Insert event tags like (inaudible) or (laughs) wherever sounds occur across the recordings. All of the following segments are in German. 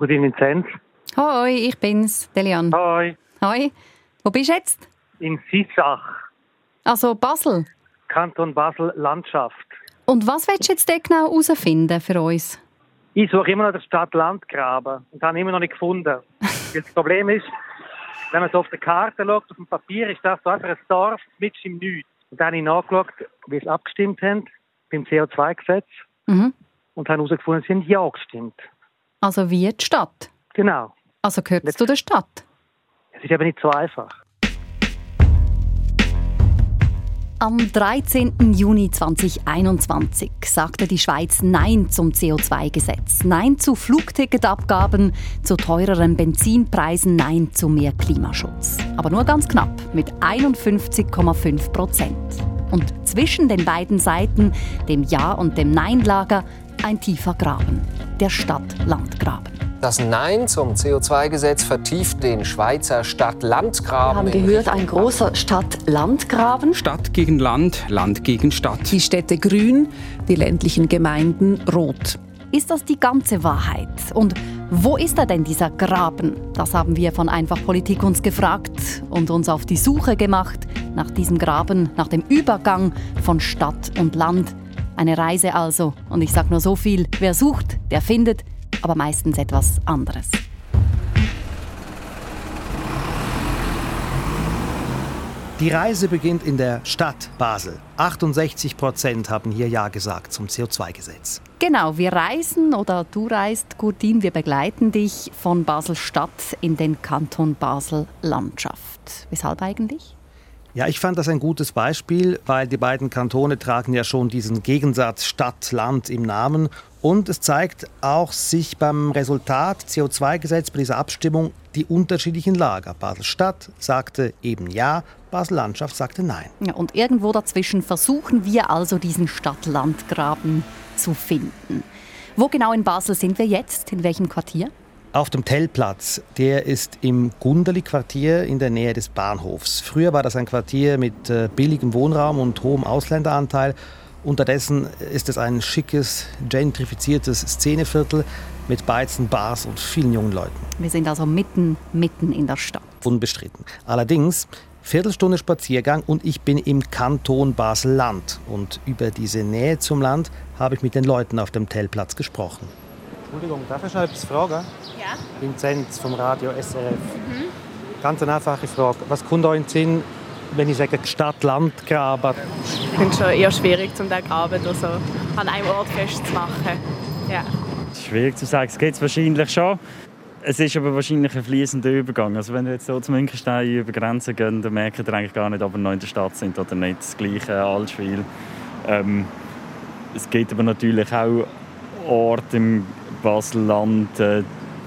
Guten Vinzenz. Hoi, ich bin's, Delian. Hoi. Hoi. Wo bist du jetzt? In Sissach, Also Basel. Kanton Basel, Landschaft. Und was willst du jetzt dort genau herausfinden für uns? Ich suche immer noch den Stadt-Land-Graben und habe ihn immer noch nicht gefunden. Weil (laughs) das Problem ist, wenn man so auf der Karte schaut, auf dem Papier, ist das so einfach ein Dorf mit im Nichts. Und dann habe ich nachgeschaut, wie sie abgestimmt haben beim CO2-Gesetz Mhm. und habe herausgefunden, sie haben Ja gestimmt. Also wie die Stadt. Genau. Also gehört es zu der Stadt. Es ist eben nicht so einfach. Am 13. Juni 2021 sagte die Schweiz Nein zum CO2-Gesetz, Nein zu Flugticketabgaben, zu teureren Benzinpreisen, Nein zu mehr Klimaschutz. Aber nur ganz knapp, mit 51,5 Prozent. Und zwischen den beiden Seiten, dem Ja- und dem Nein-Lager, ein tiefer Graben, der Stadt-Land-Graben. Das Nein zum CO2-Gesetz vertieft den Schweizer Wir Stadt-Land-Graben. haben gehört, ein großer Stadt-Land-Graben. Stadt gegen Land, Land gegen Stadt. Die Städte grün, die ländlichen Gemeinden rot. Ist das die ganze Wahrheit? Und wo ist er denn, dieser Graben? Das haben wir von Einfach Politik uns gefragt und uns auf die Suche gemacht nach diesem Graben, nach dem Übergang von Stadt und Land. Eine Reise also. Und ich sage nur so viel, wer sucht, der findet, aber meistens etwas anderes. Die Reise beginnt in der Stadt Basel. 68 Prozent haben hier Ja gesagt zum CO2-Gesetz. Genau, wir reisen oder du reist, Gurdin, wir begleiten dich von Basel-Stadt in den Kanton Basel-Landschaft. Weshalb eigentlich? Ja, ich fand das ein gutes Beispiel, weil die beiden Kantone tragen ja schon diesen Gegensatz Stadt-Land im Namen. Und es zeigt auch sich beim Resultat CO2-Gesetz bei dieser Abstimmung die unterschiedlichen Lager. Basel-Stadt sagte eben Ja, Basel-Landschaft sagte Nein. Ja, und irgendwo dazwischen versuchen wir also diesen Stadt-Land-Graben zu finden. Wo genau in Basel sind wir jetzt? In welchem Quartier? Auf dem Tellplatz, der ist im Gundeli-Quartier in der Nähe des Bahnhofs. Früher war das ein Quartier mit äh, billigem Wohnraum und hohem Ausländeranteil. Unterdessen ist es ein schickes, gentrifiziertes Szeneviertel mit Beizen, Bars und vielen jungen Leuten. Wir sind also mitten, mitten in der Stadt. Unbestritten. Allerdings, Viertelstunde Spaziergang und ich bin im Kanton Basel-Land. Und über diese Nähe zum Land habe ich mit den Leuten auf dem Tellplatz gesprochen. Entschuldigung, darf ich noch etwas fragen? Ja. Vinzenz vom Radio SRF. Ganz eine einfache Frage. Was kommt euch in den Sinn, wenn ich sage Stadt-Land-Graben? Ich finde es schon eher schwierig, um den Graben oder so an einem Ort festzumachen. Ja. Schwierig zu sagen, es geht es wahrscheinlich schon. Es ist aber wahrscheinlich ein fließender Übergang. Also wenn wir jetzt so zum Münchenstein über Grenzen gehen, dann merken wir eigentlich gar nicht, ob wir noch in der Stadt sind oder nicht. Das gleiche Altschwil. Ähm, es gibt aber natürlich auch Orte im Baselland, äh,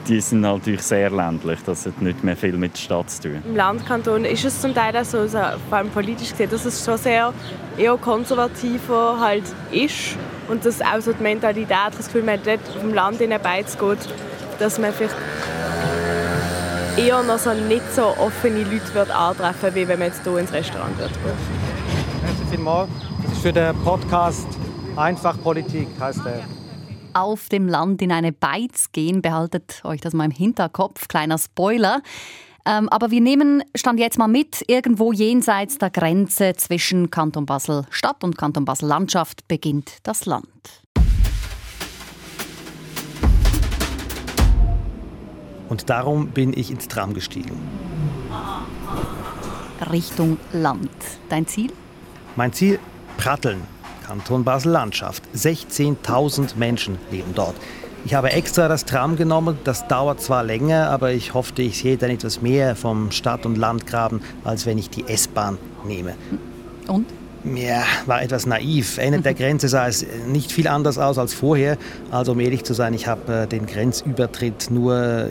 die sind halt natürlich sehr ländlich. Das hat nicht mehr viel mit der Stadt zu tun. Im Landkanton ist es zum Teil auch so, also vor allem politisch gesehen, dass es schon sehr eher konservativer halt ist. Und dass auch so die Mentalität, das Gefühl, man hat dort auf dem Land in geht, dass man vielleicht eher noch so nicht so offene Leute wird antreffen wie wenn man jetzt hier ins Restaurant wird. Merci vielmals. Das ist für den Podcast Einfach Politik, heißt der. Auf dem Land in eine Beiz gehen, behaltet euch das mal im Hinterkopf. Kleiner Spoiler. Ähm, aber wir nehmen Stand jetzt mal mit, irgendwo jenseits der Grenze zwischen Kanton Basel Stadt und Kanton Basel Landschaft beginnt das Land. Und darum bin ich ins Tram gestiegen. Richtung Land. Dein Ziel? Mein Ziel? Pratteln, Kanton Basel-Landschaft. 16.000 Menschen leben dort. Ich habe extra das Tram genommen. Das dauert zwar länger, aber ich hoffte, ich sehe dann etwas mehr vom Stadt- und Landgraben, als wenn ich die S-Bahn nehme. Und? Ja, war etwas naiv. Ende der Grenze sah es nicht viel anders aus als vorher. Also um ehrlich zu sein, ich habe äh, den Grenzübertritt nur äh,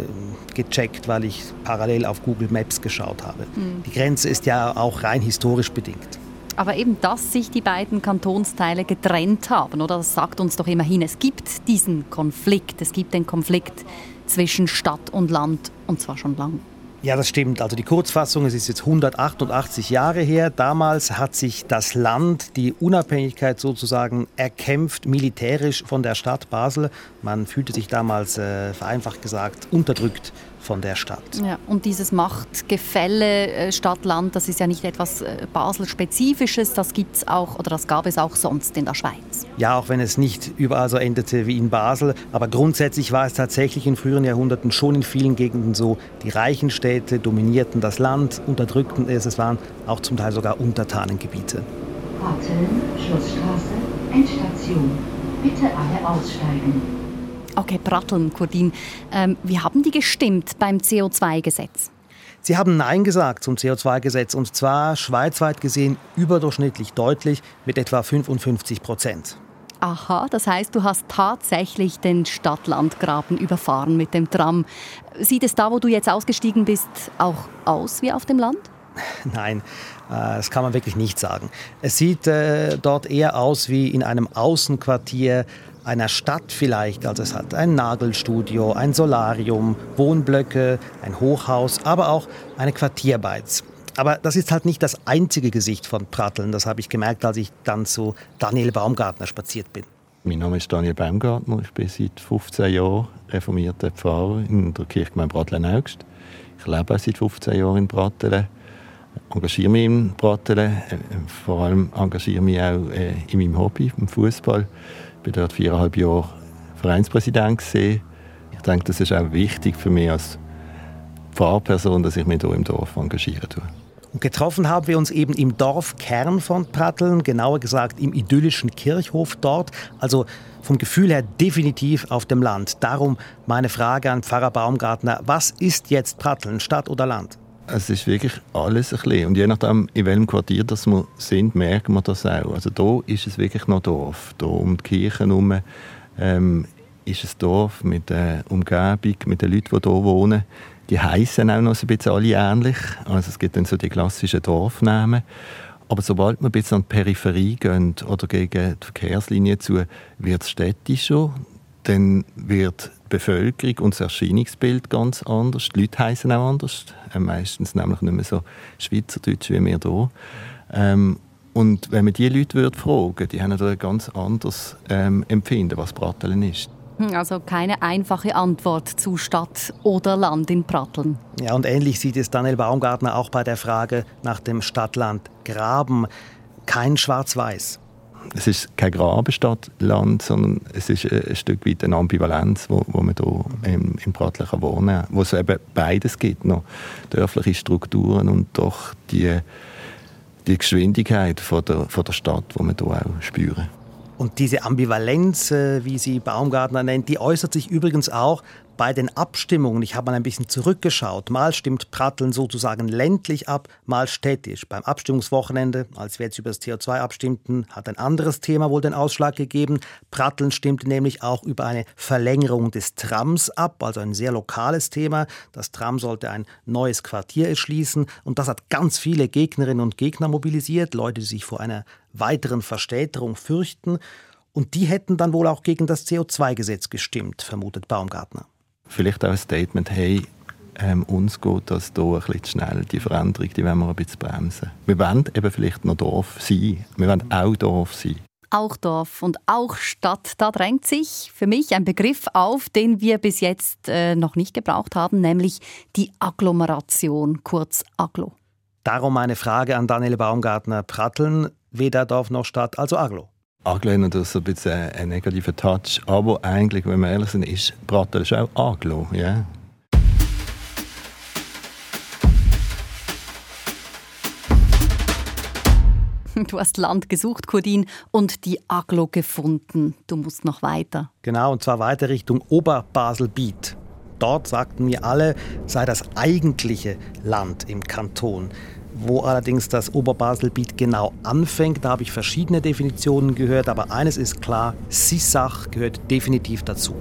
gecheckt, weil ich parallel auf Google Maps geschaut habe. Mhm. Die Grenze ist ja auch rein historisch bedingt. Aber eben, dass sich die beiden Kantonsteile getrennt haben, oder? Das sagt uns doch immerhin, es gibt diesen Konflikt. Es gibt den Konflikt zwischen Stadt und Land, und zwar schon lang. Ja, das stimmt. Also die Kurzfassung, es ist jetzt 188 Jahre her. Damals hat sich das Land die Unabhängigkeit sozusagen erkämpft, militärisch von der Stadt Basel. Man fühlte sich damals, äh, vereinfacht gesagt, unterdrückt von der Stadt. Ja, und dieses Machtgefälle äh, Stadt-Land, das ist ja nicht etwas äh, Basel-spezifisches, das gibt's auch oder das gab es auch sonst in der Schweiz. Ja, auch wenn es nicht überall so endete wie in Basel, aber grundsätzlich war es tatsächlich in früheren Jahrhunderten schon in vielen Gegenden so. Die reichen Städte dominierten das Land, unterdrückten es, es waren auch zum Teil sogar Untertanengebiete. Warten, Schlussstraße, Endstation. Bitte alle aussteigen. Okay, Pratteln, Kurdin. Ähm, wie haben die gestimmt beim CO2-Gesetz? Sie haben Nein gesagt zum CO2-Gesetz und zwar schweizweit gesehen überdurchschnittlich deutlich mit etwa 55 Prozent. Aha, das heißt, du hast tatsächlich den Stadt-Land-Graben überfahren mit dem Tram. Sieht es da, wo du jetzt ausgestiegen bist, auch aus wie auf dem Land? (laughs) Nein, äh, das kann man wirklich nicht sagen. Es sieht äh, dort eher aus wie in einem Außenquartier einer Stadt vielleicht. Also es hat ein Nagelstudio, ein Solarium, Wohnblöcke, ein Hochhaus, aber auch eine Quartierbeiz. Aber das ist halt nicht das einzige Gesicht von Pratteln. Das habe ich gemerkt, als ich dann zu Daniel Baumgartner spaziert bin. Mein Name ist Daniel Baumgartner. Ich bin seit 15 Jahren reformierter Pfarrer in der Kirchgemeinde Bratlen-Augst. Ich lebe seit 15 Jahren in Bratlen, engagiere mich in Bratlen, äh, vor allem engagiere mich auch äh, in meinem Hobby, im Fußball. Ich war dort viereinhalb Jahre Vereinspräsident. Gewesen. Ich denke, das ist auch wichtig für mich als Pfarrperson, dass ich mich hier im Dorf engagieren tue. Und getroffen haben wir uns eben im Dorfkern von Pratteln, genauer gesagt im idyllischen Kirchhof dort, also vom Gefühl her definitiv auf dem Land. Darum meine Frage an Pfarrer Baumgartner, was ist jetzt Pratteln, Stadt oder Land? Es ist wirklich alles ein bisschen. Und je nachdem, in welchem Quartier das wir sind, merken wir das auch. Also hier ist es wirklich noch Dorf. Hier um die Kirche herum ähm, ist es Dorf mit der Umgebung, mit den Leuten, die hier wohnen. Die heißen auch noch ein bisschen alle ähnlich. Also es gibt dann so die klassischen Dorfnamen. Aber sobald wir ein bisschen an die Peripherie gehen oder gegen die Verkehrslinie zu, wird es städtischer. Dann wird Bevölkerung und das Erscheinungsbild ganz anders. Die Leute heißen auch anders. Äh, meistens nämlich nicht mehr so Schweizerdeutsch wie wir hier. Ähm, und wenn man diese Leute würde fragen die haben ein ganz anderes ähm, Empfinden, was Pratteln ist. Also keine einfache Antwort zu Stadt oder Land in Pratteln. Ja, und ähnlich sieht es Daniel Baumgartner auch bei der Frage nach dem Stadtland Graben. Kein Schwarz-Weiß es ist kein Grabenstadtland, sondern es ist ein Stück weit eine Ambivalenz, wo, wo man hier im, im Prattler wohnen kann, wo es eben beides gibt, noch dörfliche Strukturen und doch die, die Geschwindigkeit von der, von der Stadt, die wir hier auch spüren. Und diese Ambivalenz, äh, wie sie Baumgartner nennt, die äußert sich übrigens auch bei den Abstimmungen, ich habe mal ein bisschen zurückgeschaut, mal stimmt Pratteln sozusagen ländlich ab, mal städtisch. Beim Abstimmungswochenende, als wir jetzt über das CO2 abstimmten, hat ein anderes Thema wohl den Ausschlag gegeben. Pratteln stimmte nämlich auch über eine Verlängerung des Trams ab, also ein sehr lokales Thema. Das Tram sollte ein neues Quartier erschließen und das hat ganz viele Gegnerinnen und Gegner mobilisiert, Leute, die sich vor einer weiteren Verstädterung fürchten. Und die hätten dann wohl auch gegen das CO2-Gesetz gestimmt, vermutet Baumgartner vielleicht auch ein Statement, hey, ähm, uns geht das hier ein bisschen zu schnell, die Veränderung, die wollen wir ein bisschen bremsen. Wir wollen eben vielleicht noch Dorf sein. Wir wollen auch Dorf sein. Auch Dorf und auch Stadt, da drängt sich für mich ein Begriff auf, den wir bis jetzt äh, noch nicht gebraucht haben, nämlich die Agglomeration, kurz Aglo. Darum meine Frage an Daniel Baumgartner. Pratteln, weder Dorf noch Stadt, also Aglo. Aglo hat so ein bisschen einen negativen Touch, aber eigentlich, wenn wir ehrlich sind, ist Bratel auch Aglo. (laughs) Yeah. Du hast Land gesucht, Kurdin, und die Aglo gefunden. Du musst noch weiter. Genau, und zwar weiter Richtung Oberbasel-Biet. Dort sagten mir alle, sei das eigentliche Land im Kanton. Wo allerdings das Oberbaselbiet genau anfängt, da habe ich verschiedene Definitionen gehört, aber eines ist klar, Sissach gehört definitiv dazu.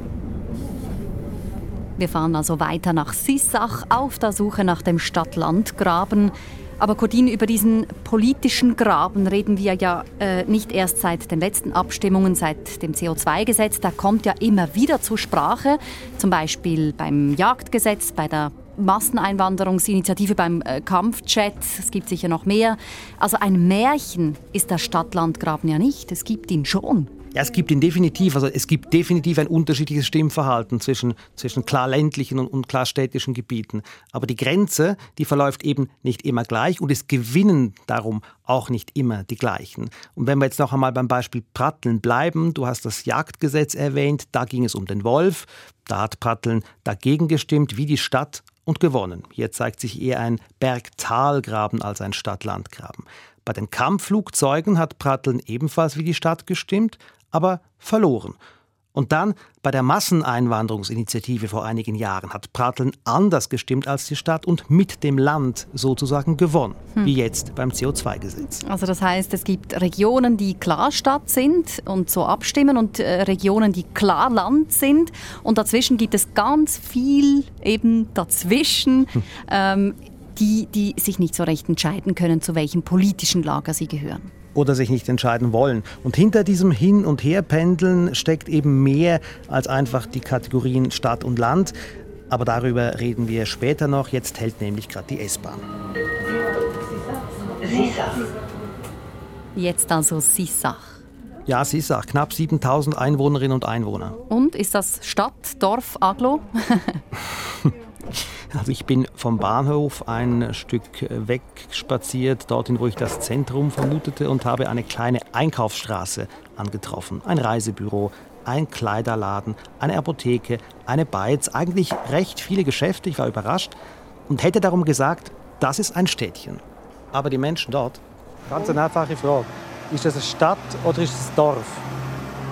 Wir fahren also weiter nach Sissach auf der Suche nach dem Stadt-Land-Graben. Aber Cordin, über diesen politischen Graben reden wir ja äh, nicht erst seit den letzten Abstimmungen, seit dem CO2-Gesetz. Da kommt ja immer wieder zur Sprache, zum Beispiel beim Jagdgesetz, bei der Masseneinwanderungsinitiative beim äh, Kampfchat. Es gibt sicher noch mehr. Also ein Märchen ist der Stadtlandgraben ja nicht. Es gibt ihn schon. Ja, es gibt ihn definitiv. Also es gibt definitiv ein unterschiedliches Stimmverhalten zwischen, zwischen klar ländlichen und, und klar städtischen Gebieten. Aber die Grenze, die verläuft eben nicht immer gleich und es gewinnen darum auch nicht immer die gleichen. Und wenn wir jetzt noch einmal beim Beispiel Pratteln bleiben, du hast das Jagdgesetz erwähnt, da ging es um den Wolf. Da hat Pratteln dagegen gestimmt, wie die Stadt und gewonnen. Hier zeigt sich eher ein Berg-Tal-Graben als ein Stadt-Land-Graben. Bei den Kampfflugzeugen hat Pratteln ebenfalls wie die Stadt gestimmt, aber verloren. Und dann bei der Masseneinwanderungsinitiative vor einigen Jahren hat Pratteln anders gestimmt als die Stadt und mit dem Land sozusagen gewonnen, hm. wie jetzt beim CO2-Gesetz. Also das heißt, es gibt Regionen, die klar Stadt sind und so abstimmen und äh, Regionen, die klar Land sind und dazwischen gibt es ganz viel eben dazwischen. Hm. Ähm, die, die sich nicht so recht entscheiden können, zu welchem politischen Lager sie gehören oder sich nicht entscheiden wollen. Und hinter diesem Hin- und Herpendeln steckt eben mehr als einfach die Kategorien Stadt und Land. Aber darüber reden wir später noch. Jetzt hält nämlich gerade die S-Bahn. Sissach. Jetzt also Sissach. Ja, Sissach. Knapp 7000 Einwohnerinnen und Einwohner. Und ist das Stadt, Dorf, Aglo? (laughs) Also ich bin vom Bahnhof ein Stück weg spaziert, dorthin, wo ich das Zentrum vermutete, und habe eine kleine Einkaufsstraße angetroffen. Ein Reisebüro, ein Kleiderladen, eine Apotheke, eine Beiz, eigentlich recht viele Geschäfte. Ich war überrascht und hätte darum gesagt, das ist ein Städtchen. Aber die Menschen dort. Ganz eine einfache Frage. Ist das eine Stadt oder ist es ein Dorf?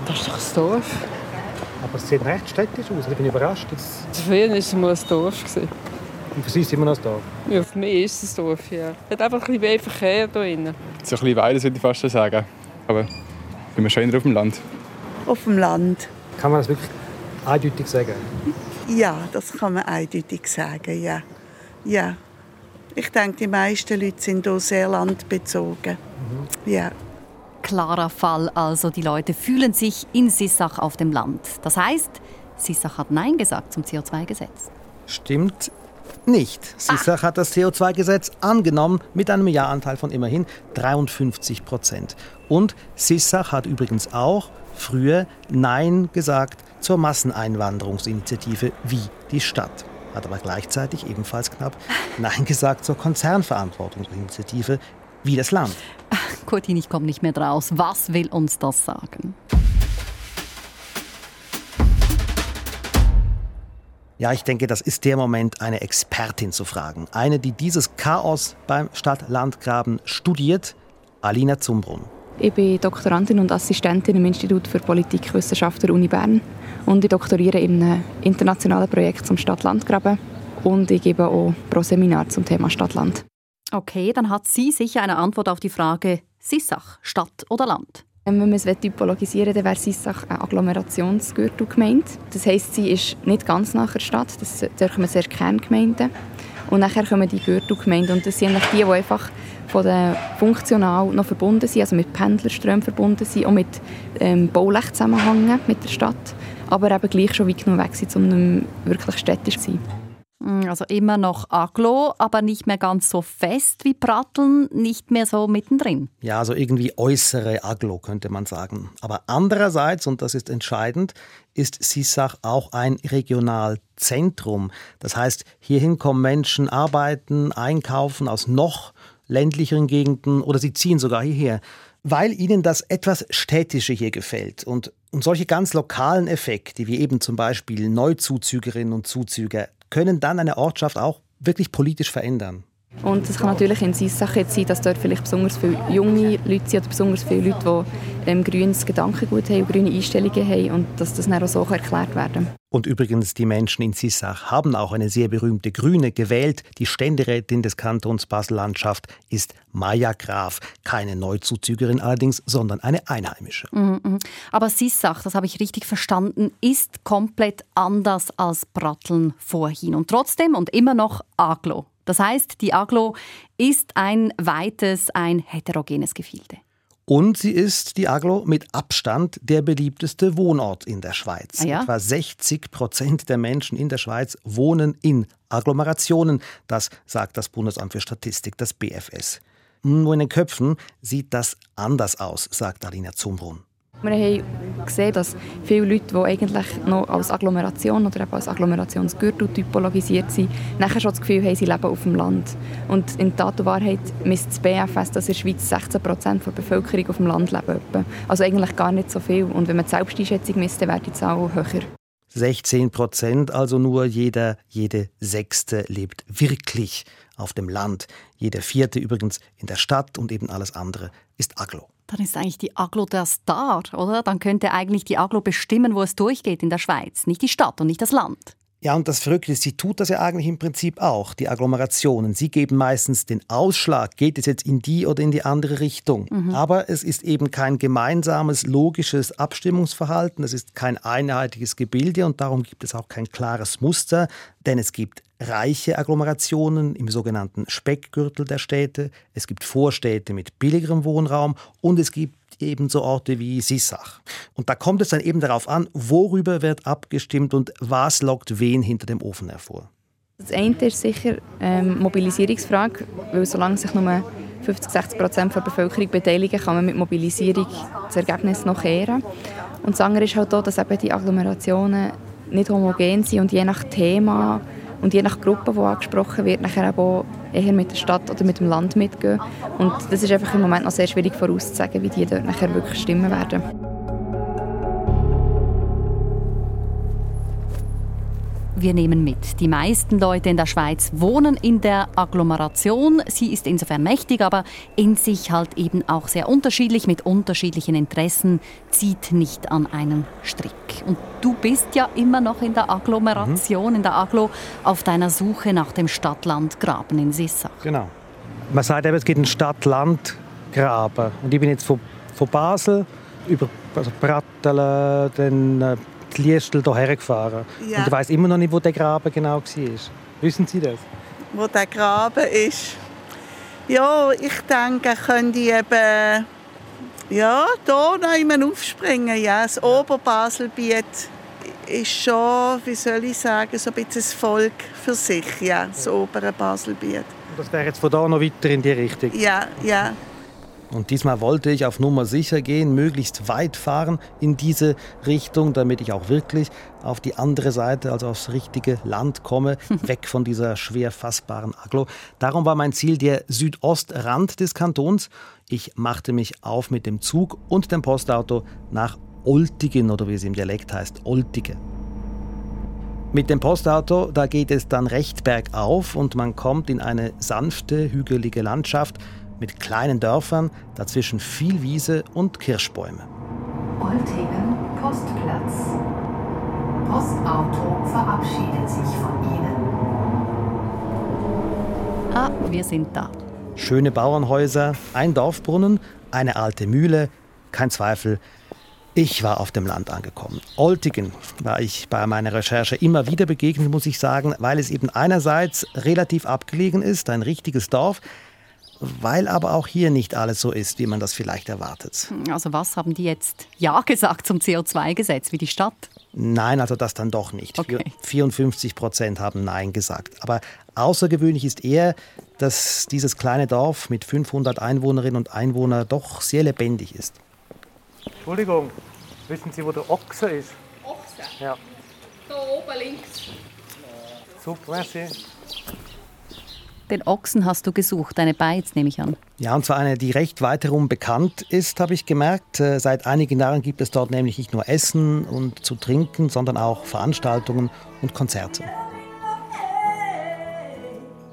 Das ist doch ein Dorf. Aber es sieht recht städtisch aus. Ich bin überrascht. Jetzt... Früher war es mal ein Dorf. Und für Sie ist es immer noch ein Dorf? Ja, für mich ist es ein Dorf, ja. Es hat einfach ein bisschen mehr Verkehr hier drin. So ein bisschen beides, würde ich fast sagen. Aber ich bin wir schöner auf dem Land. Auf dem Land. Kann man das wirklich eindeutig sagen? Ja, das kann man eindeutig sagen, ja. Ja. Ich denke, die meisten Leute sind hier sehr landbezogen. Mhm. Ja. Klarer Fall also, die Leute fühlen sich in Sissach auf dem Land. Das heißt, Sissach hat Nein gesagt zum CO2-Gesetz. Stimmt nicht. Sissach hat das CO2-Gesetz angenommen mit einem Ja-Anteil von immerhin 53 Prozent. Und Sissach hat übrigens auch früher Nein gesagt zur Masseneinwanderungsinitiative wie die Stadt. Hat aber gleichzeitig ebenfalls knapp (laughs) Nein gesagt zur Konzernverantwortungsinitiative wie das Land. Kurtin, ich komme nicht mehr draus. Was will uns das sagen? Ja, ich denke, das ist der Moment, eine Expertin zu fragen. Eine, die dieses Chaos beim Stadt-Land-Graben studiert, Alina Zumbrunn. Ich bin Doktorandin und Assistentin im Institut für Politikwissenschaft der Uni Bern und ich doktoriere in einem internationalen Projekt zum Stadt-Land-Graben und ich gebe auch pro Seminar zum Thema Stadt-Land. Okay, dann hat sie sicher eine Antwort auf die Frage Sissach, Stadt oder Land? Wenn man es typologisieren will, wäre Sissach eine Agglomerationsgürtel gemeint. Das heisst, sie ist nicht ganz nach der Stadt, das dürfen sehr Kerngemeinden. Und nachher kommen die Gürtelgemeinden und das sind die, die einfach von der funktional noch verbunden sind, also mit Pendlerströmen verbunden sind, auch mit ähm, baulich zusammenhängen mit der Stadt, aber eben gleich schon weit genug weg sind, um wirklich städtisch zu sein. Mm, also immer noch Aglo, aber nicht mehr ganz so fest wie Pratteln, nicht mehr so mittendrin. Ja, also irgendwie äußere Aglo könnte man sagen. Aber andererseits, und das ist entscheidend, ist Sissach auch ein Regionalzentrum. Das heißt, hierhin kommen Menschen arbeiten, einkaufen aus noch ländlicheren Gegenden oder sie ziehen sogar hierher, weil ihnen das etwas Städtische hier gefällt. Und, und solche ganz lokalen Effekte, wie eben zum Beispiel Neuzuzügerinnen und Zuzüger, können dann eine Ortschaft auch wirklich politisch verändern. Und es kann natürlich in Sissach jetzt sein, dass dort vielleicht besonders viele junge Leute sind oder besonders viele Leute, die ähm, grünes Gedankengut haben und grüne Einstellungen haben und dass das dann auch so erklärt werden Und übrigens, die Menschen in Sissach haben auch eine sehr berühmte Grüne gewählt. Die Ständerätin des Kantons Basel-Landschaft ist Maja Graf. Keine Neuzuzügerin allerdings, sondern eine Einheimische. Mhm, mhm. Aber Sissach, das habe ich richtig verstanden, ist komplett anders als Bratteln vorhin. Und trotzdem und immer noch Aglo. Das heißt, die Aglo ist ein weites, ein heterogenes Gefilde. Und sie ist, die Aglo, mit Abstand der beliebteste Wohnort in der Schweiz. Ah ja? Etwa 60 Prozent der Menschen in der Schweiz wohnen in Agglomerationen. Das sagt das Bundesamt für Statistik, das BFS. Nur in den Köpfen sieht das anders aus, sagt Alina Zumbrunn. Wir haben gesehen, dass viele Leute, die eigentlich noch als Agglomeration oder eben als Agglomerationsgürtel typologisiert sind, nachher schon das Gefühl haben, sie leben auf dem Land. Und in Tat und Wahrheit misst das BFS, dass in der Schweiz 16 Prozent der Bevölkerung auf dem Land leben. Also eigentlich gar nicht so viel. Und wenn man die Selbsteinschätzung misst, dann wäre die Zahl höher. 16 Prozent, also nur jeder, jede Sechste lebt wirklich auf dem Land. Jeder Vierte übrigens in der Stadt und eben alles andere ist Aglo. Dann ist eigentlich die Aglo der Star, oder? Dann könnte eigentlich die Aglo bestimmen, wo es durchgeht in der Schweiz, nicht die Stadt und nicht das Land. Ja, und das Verrückte ist, sie tut das ja eigentlich im Prinzip auch, die Agglomerationen. Sie geben meistens den Ausschlag, geht es jetzt in die oder in die andere Richtung. Mhm. Aber es ist eben kein gemeinsames, logisches Abstimmungsverhalten, es ist kein einheitliches Gebilde und darum gibt es auch kein klares Muster, denn es gibt reiche Agglomerationen im sogenannten Speckgürtel der Städte, es gibt Vorstädte mit billigerem Wohnraum und es gibt ebenso Orte wie Sissach. Und da kommt es dann eben darauf an, worüber wird abgestimmt und was lockt wen hinter dem Ofen hervor. Das eine ist sicher ähm, Mobilisierungsfrage, weil solange sich nur 50, 60 Prozent der Bevölkerung beteiligen, kann man mit Mobilisierung das Ergebnis noch kehren. Und das andere ist halt auch, dass eben die Agglomerationen nicht homogen sind und je nach Thema und je nach Gruppe, die angesprochen wird, nachher auch eher mit der Stadt oder mit dem Land mitgehen. Und das ist einfach im Moment noch sehr schwierig vorauszusagen, wie die dort nachher wirklich stimmen werden. Wir nehmen mit. Die meisten Leute in der Schweiz wohnen in der Agglomeration. Sie ist insofern mächtig, aber in sich halt eben auch sehr unterschiedlich mit unterschiedlichen Interessen, zieht nicht an einen Strick. Und du bist ja immer noch in der Agglomeration, mhm. in der Agglo, auf deiner Suche nach dem Stadt-Land-Graben in Sissach. Genau. Man sagt eben, es geht einen Stadt-Land-Graben. Und ich bin jetzt von, von Basel über also Brattelen, dann die Liestel hierher gefahren. Ja. Und ich weiß immer noch nicht, wo der Graben genau war. Wissen Sie das? Wo der Graben ist? Ja, ich denke, könnte ich eben ja, hier noch jemand aufspringen. Ja, das Oberbaselbiet ist schon, wie soll ich sagen, so ein bisschen das Volk für sich, ja, das obere Baselbiet. Und das wäre jetzt von da noch weiter in die Richtung? Ja, ja. Und diesmal wollte ich auf Nummer sicher gehen, möglichst weit fahren in diese Richtung, damit ich auch wirklich auf die andere Seite, also aufs richtige Land komme, (laughs) weg von dieser schwer fassbaren Aglo. Darum war mein Ziel der Südostrand des Kantons. Ich machte mich auf mit dem Zug und dem Postauto nach Oltigen oder wie es im Dialekt heißt, Oltige. Mit dem Postauto, da geht es dann recht bergauf und man kommt in eine sanfte, hügelige Landschaft, mit kleinen Dörfern, dazwischen viel Wiese und Kirschbäume. Oltingen Postplatz. Postauto verabschiedet sich von Ihnen. Ah, wir sind da. Schöne Bauernhäuser, ein Dorfbrunnen, eine alte Mühle, kein Zweifel. Ich war auf dem Land angekommen. Oltigen war ich bei meiner Recherche immer wieder begegnet, muss ich sagen, weil es eben einerseits relativ abgelegen ist, ein richtiges Dorf, weil aber auch hier nicht alles so ist, wie man das vielleicht erwartet. Also was haben die jetzt Ja gesagt zum CO2-Gesetz, wie die Stadt? Nein, also das dann doch nicht. Okay. 54 Prozent haben Nein gesagt. Aber außergewöhnlich ist eher, dass dieses kleine Dorf mit 500 Einwohnerinnen und Einwohnern doch sehr lebendig ist. Entschuldigung, wissen Sie, wo der Ochse ist? Ochse? Ja. Da oben links. Super, merci. Den Ochsen hast du gesucht, deine Beiz nehme ich an. Ja, und zwar eine, die recht weit herum bekannt ist, habe ich gemerkt. Äh, seit einigen Jahren gibt es dort nämlich nicht nur Essen und zu trinken, sondern auch Veranstaltungen und Konzerte.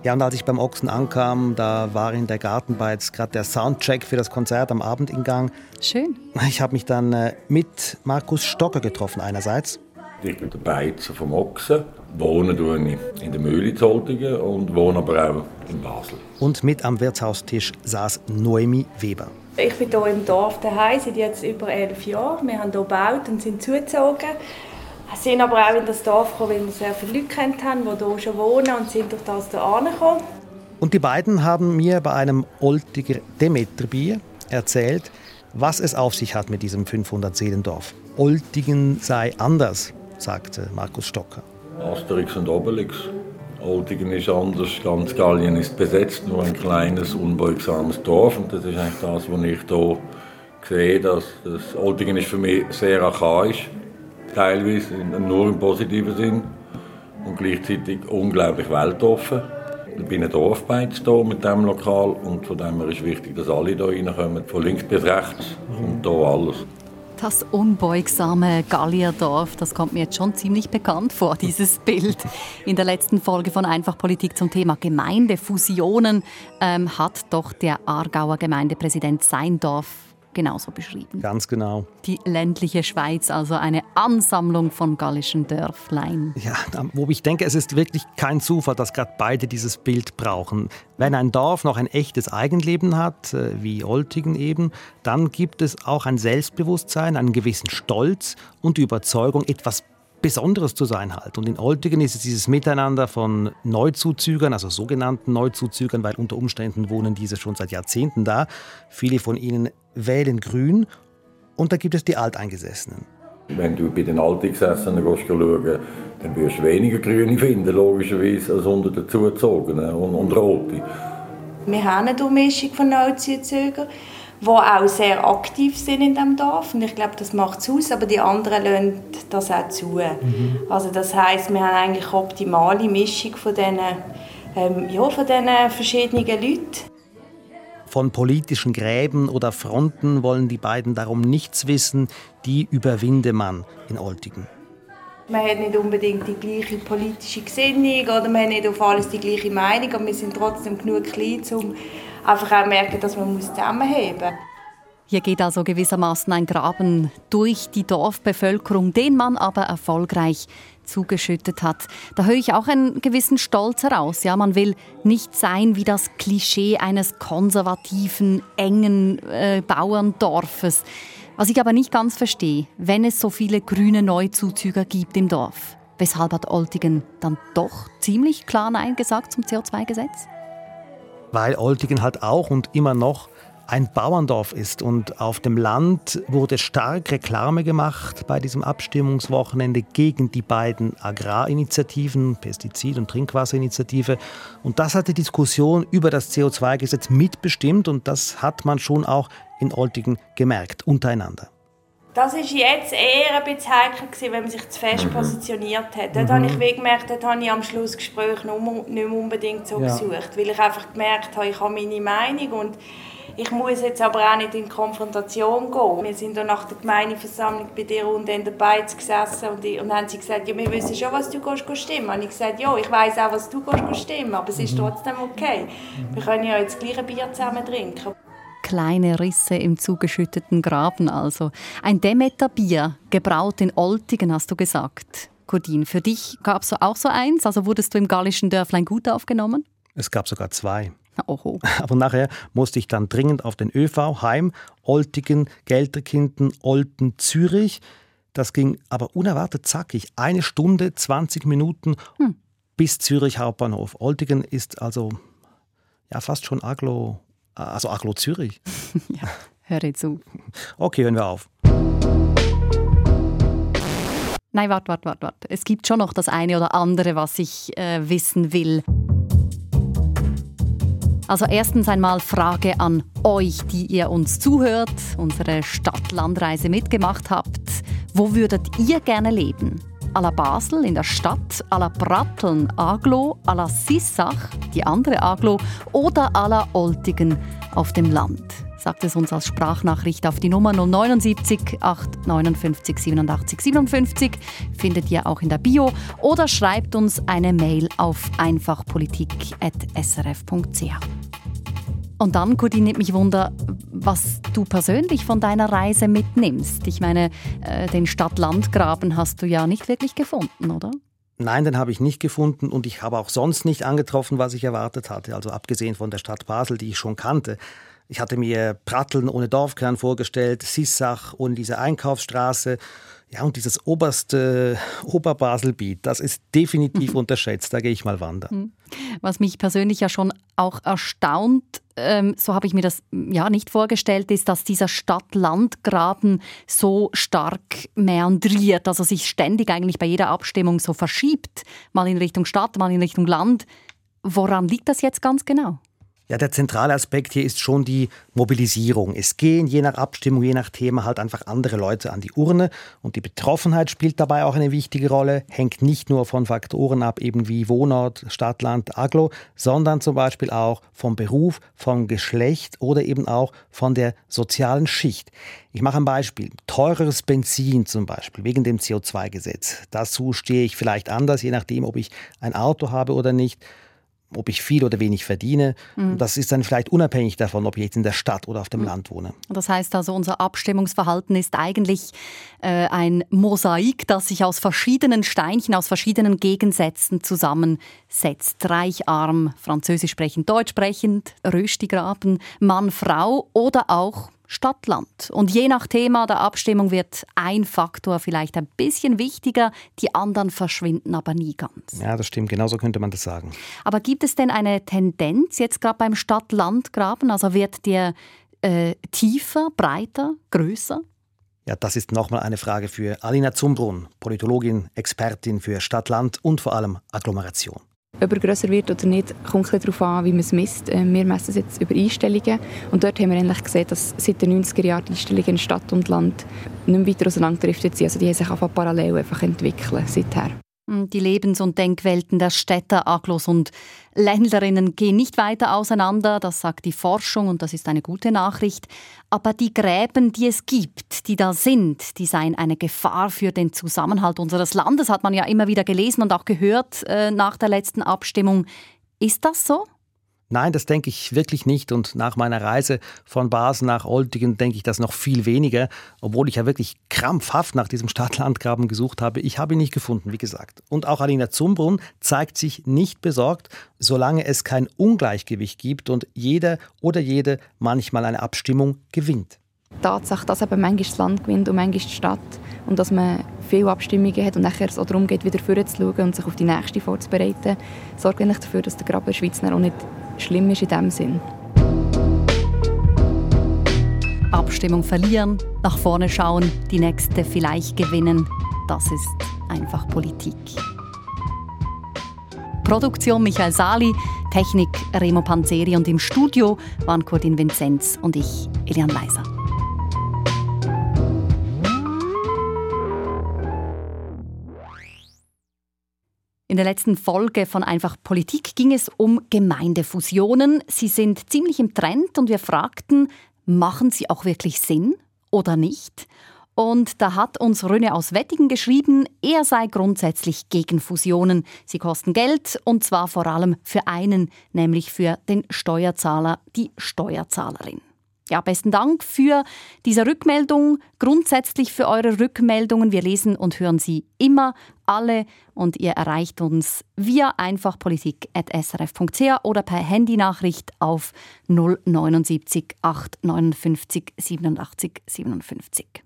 Ja, und als ich beim Ochsen ankam, da war in der Gartenbeiz gerade der Soundcheck für das Konzert am Abend in Gang. Schön. Ich habe mich dann äh, mit Markus Stocker getroffen einerseits. Ich bin der Beizer vom Ochsen Wohnen tue ich in der Mühle in Zoltingen und wohne aber auch in Basel. Und mit am Wirtshaustisch saß Noemi Weber. Ich bin hier im Dorf daheim seit jetzt über elf Jahren. Wir haben hier gebaut und sind zugezogen. Wir sind aber auch in das Dorf gekommen, weil wir sehr viele Leute kennt haben, die hier schon wohnen und sind durch das hier angekommen. Und die beiden haben mir bei einem Oltiger Demeterbier erzählt, was es auf sich hat mit diesem 500 Seelendorf. Oltigen sei anders, sagte Markus Stocker. Asterix und Obelix. Oltigen ist anders, ganz Gallien ist besetzt, nur ein kleines, unbeugsames Dorf. Und das ist eigentlich das, was ich hier sehe, dass das Oltingen ist für mich sehr archaisch, teilweise nur im positiven Sinn und gleichzeitig unglaublich weltoffen. Ich bin ein Dorfbeiz hier mit diesem Lokal und von dem her ist wichtig, dass alle hier reinkommen, von links bis rechts und hier alles. Das unbeugsame Gallierdorf, das kommt mir jetzt schon ziemlich bekannt vor, (laughs) dieses Bild. In der letzten Folge von Einfach Politik zum Thema Gemeindefusionen ähm, hat doch der Aargauer Gemeindepräsident sein Dorf genauso beschrieben. Ganz genau. Die ländliche Schweiz, also eine Ansammlung von gallischen Dörflein. Ja, wo ich denke, es ist wirklich kein Zufall, dass gerade beide dieses Bild brauchen. Wenn ein Dorf noch ein echtes Eigenleben hat, äh, wie Oltigen eben, dann gibt es auch ein Selbstbewusstsein, einen gewissen Stolz und die Überzeugung, etwas Besonderes zu sein halt. Und in Oltigen ist es dieses Miteinander von Neuzuzügern, also sogenannten Neuzuzügern, weil unter Umständen wohnen diese schon seit Jahrzehnten da. Viele von ihnen wählen grün. Und da gibt es die Alteingesessenen. Wenn du bei den Alteingesessenen schauen dann wirst du weniger Grüne finden, logischerweise, als unter den Zuzogenen und, und Rote. Wir haben eine Durchmischung von Neuzuzügern die auch sehr aktiv sind in dem Dorf. Und ich glaube, das macht es aus, aber die anderen lassen das auch zu. Mhm. Also das heißt, wir haben eigentlich eine optimale Mischung von diesen, ähm, ja, von diesen verschiedenen Leuten. Von politischen Gräben oder Fronten wollen die beiden darum nichts wissen. Die überwinde man in Oltigen. Man hat nicht unbedingt die gleiche politische Gesinnung oder man hat nicht auf alles die gleiche Meinung, aber wir sind trotzdem genug klein, um einfach auch merken, dass man zusammenheben muss. Hier geht also gewissermaßen ein Graben durch die Dorfbevölkerung, den man aber erfolgreich zugeschüttet hat. Da höre ich auch einen gewissen Stolz heraus. Ja, man will nicht sein wie das Klischee eines konservativen, engen äh, Bauerndorfes. Was ich aber nicht ganz verstehe, wenn es so viele grüne Neuzuzüger gibt im Dorf, weshalb hat Oltigen dann doch ziemlich klar Nein gesagt zum CO2-Gesetz? weil Oltigen halt auch und immer noch ein Bauerndorf ist. Und auf dem Land wurde stark Reklame gemacht bei diesem Abstimmungswochenende gegen die beiden Agrarinitiativen, Pestizid- und Trinkwasserinitiative. Und das hat die Diskussion über das CO2-Gesetz mitbestimmt und das hat man schon auch in Oltigen gemerkt, untereinander. Das war jetzt eher ein bisschen heikel, wenn man sich zu fest mhm. positioniert hat. Dort mhm. habe ich gemerkt, dort habe ich am Schluss Gespräch nicht mehr unbedingt so ja. gesucht, weil ich einfach gemerkt habe, ich habe meine Meinung und ich muss jetzt aber auch nicht in Konfrontation gehen. Wir sind dann nach der Gemeindeversammlung bei dir unten in der Beiz gesessen und, die, und haben sie gesagt, ja, wir wissen schon, was du gehst stimmen. Und ich gesagt, ja, ich weiß auch, was du gehst stimmen, aber es ist mhm. trotzdem okay. Wir können ja jetzt das gleiche Bier zusammen trinken kleine Risse im zugeschütteten Graben also. Ein Demeter-Bier, gebraut in Oltigen, hast du gesagt. Cordin, für dich gab es auch so eins? Also wurdest du im gallischen Dörflein gut aufgenommen? Es gab sogar zwei. Oho. (laughs) Aber nachher musste ich dann dringend auf den ÖV heim, Oltigen, Gelterkinden, Olten, Zürich. Das ging aber unerwartet zackig. Eine Stunde, 20 Minuten hm. bis Zürich Hauptbahnhof. Oltigen ist also ja fast schon aglo also Aglo Zürich. (laughs) ja, höre zu. Okay, hören wir auf. Nein, warte, warte, warte, warte. Es gibt schon noch das eine oder andere, was ich äh, wissen will. Also erstens einmal Frage an euch, die ihr uns zuhört, unsere Stadt-Landreise mitgemacht habt. Wo würdet ihr gerne leben? à la Basel in der Stadt, à la Bratteln Aglo, à la Sissach, die andere Aglo, oder à la Oltigen auf dem Land. Sagt es uns als Sprachnachricht auf die Nummer 079 859 87 57. Findet ihr auch in der Bio oder schreibt uns eine Mail auf einfachpolitik.srf.ch. Und dann, Cody, nimmt mich Wunder, was du persönlich von deiner Reise mitnimmst. Ich meine, äh, den Stadt-Land-Graben hast du ja nicht wirklich gefunden, oder? Nein, den habe ich nicht gefunden und ich habe auch sonst nicht angetroffen, was ich erwartet hatte. Also abgesehen von der Stadt Basel, die ich schon kannte. Ich hatte mir Pratteln ohne Dorfkern vorgestellt, Sissach ohne diese Einkaufsstraße. Ja, und dieses oberste Oberbaselbiet, das ist definitiv (laughs) unterschätzt. Da gehe ich mal wandern. Hm. Was mich persönlich ja schon auch erstaunt, ähm, so habe ich mir das ja nicht vorgestellt, ist, dass dieser Stadt-Land-Graben so stark meandriert, also sich ständig eigentlich bei jeder Abstimmung so verschiebt, mal in Richtung Stadt, mal in Richtung Land. Woran liegt das jetzt ganz genau? Ja, der zentrale Aspekt hier ist schon die Mobilisierung. Es gehen je nach Abstimmung, je nach Thema halt einfach andere Leute an die Urne und die Betroffenheit spielt dabei auch eine wichtige Rolle, hängt nicht nur von Faktoren ab, eben wie Wohnort, Stadt, Land, Aglo, sondern zum Beispiel auch vom Beruf, vom Geschlecht oder eben auch von der sozialen Schicht. Ich mache ein Beispiel. Teureres Benzin zum Beispiel, wegen dem CO2-Gesetz. Dazu stehe ich vielleicht anders, je nachdem, ob ich ein Auto habe oder nicht ob ich viel oder wenig verdiene. Mhm. Das ist dann vielleicht unabhängig davon, ob ich jetzt in der Stadt oder auf dem mhm. Land wohne. Das heißt also, unser Abstimmungsverhalten ist eigentlich äh, ein Mosaik, das sich aus verschiedenen Steinchen, aus verschiedenen Gegensätzen zusammensetzt. Reich, arm, Französisch sprechend, Deutsch sprechend, Röstigraben, Mann, Frau oder auch Stadtland. Und je nach Thema der Abstimmung wird ein Faktor vielleicht ein bisschen wichtiger, die anderen verschwinden aber nie ganz. Ja, das stimmt, genauso könnte man das sagen. Aber gibt es denn eine Tendenz jetzt gerade beim Stadt-Land-Graben? Also wird der äh, tiefer, breiter, größer? Ja, das ist nochmal eine Frage für Alina Zumbrunn, Politologin, Expertin für Stadt-Land und vor allem Agglomeration ob er grösser wird oder nicht, kommt ein darauf an, wie man es misst. Ähm, wir messen es jetzt über Einstellungen. Und dort haben wir eigentlich gesehen, dass seit den 90er Jahren die Einstellungen in Stadt und Land nicht mehr weiter auseinanderdriftet sind. Also die haben sich einfach parallel einfach entwickeln seither. Hm, die Lebens- und Denkwelten der Städter, Aglos und Ländlerinnen gehen nicht weiter auseinander, das sagt die Forschung und das ist eine gute Nachricht. Aber die Gräben, die es gibt, die da sind, die seien eine Gefahr für den Zusammenhalt unseres Landes, hat man ja immer wieder gelesen und auch gehört äh, nach der letzten Abstimmung. Ist das so? Nein, das denke ich wirklich nicht. Und nach meiner Reise von Basel nach Oltingen denke ich das noch viel weniger, obwohl ich ja wirklich krampfhaft nach diesem Stadt-Land-Graben gesucht habe. Ich habe ihn nicht gefunden, wie gesagt. Und auch Alina Zumbrunn zeigt sich nicht besorgt, solange es kein Ungleichgewicht gibt und jeder oder jede manchmal eine Abstimmung gewinnt. Tatsache, dass eben manchmal das Land gewinnt und manchmal die Stadt und dass man viele Abstimmungen hat und nachher es auch darum geht, wieder vorzuschauen und sich auf die nächste vorzubereiten, sorgt eigentlich dafür, dass der Graben der Schweiz auch nicht schlimm ist in diesem Sinn. Abstimmung verlieren, nach vorne schauen, die nächste vielleicht gewinnen. Das ist einfach Politik. Produktion Michael Sali, Technik Remo Panzeri und im Studio waren Cordin Vinzenz und ich, Elian Leiser. In der letzten Folge von Einfach Politik ging es um Gemeindefusionen. Sie sind ziemlich im Trend und wir fragten, machen sie auch wirklich Sinn oder nicht? Und da hat uns Röne aus Wettingen geschrieben, er sei grundsätzlich gegen Fusionen. Sie kosten Geld und zwar vor allem für einen, nämlich für den Steuerzahler, die Steuerzahlerin. Ja, besten Dank für diese Rückmeldung, grundsätzlich für eure Rückmeldungen. Wir lesen und hören sie immer alle und ihr erreicht uns via einfachpolitik.srf.ch oder per Handynachricht auf 079 859 87 57.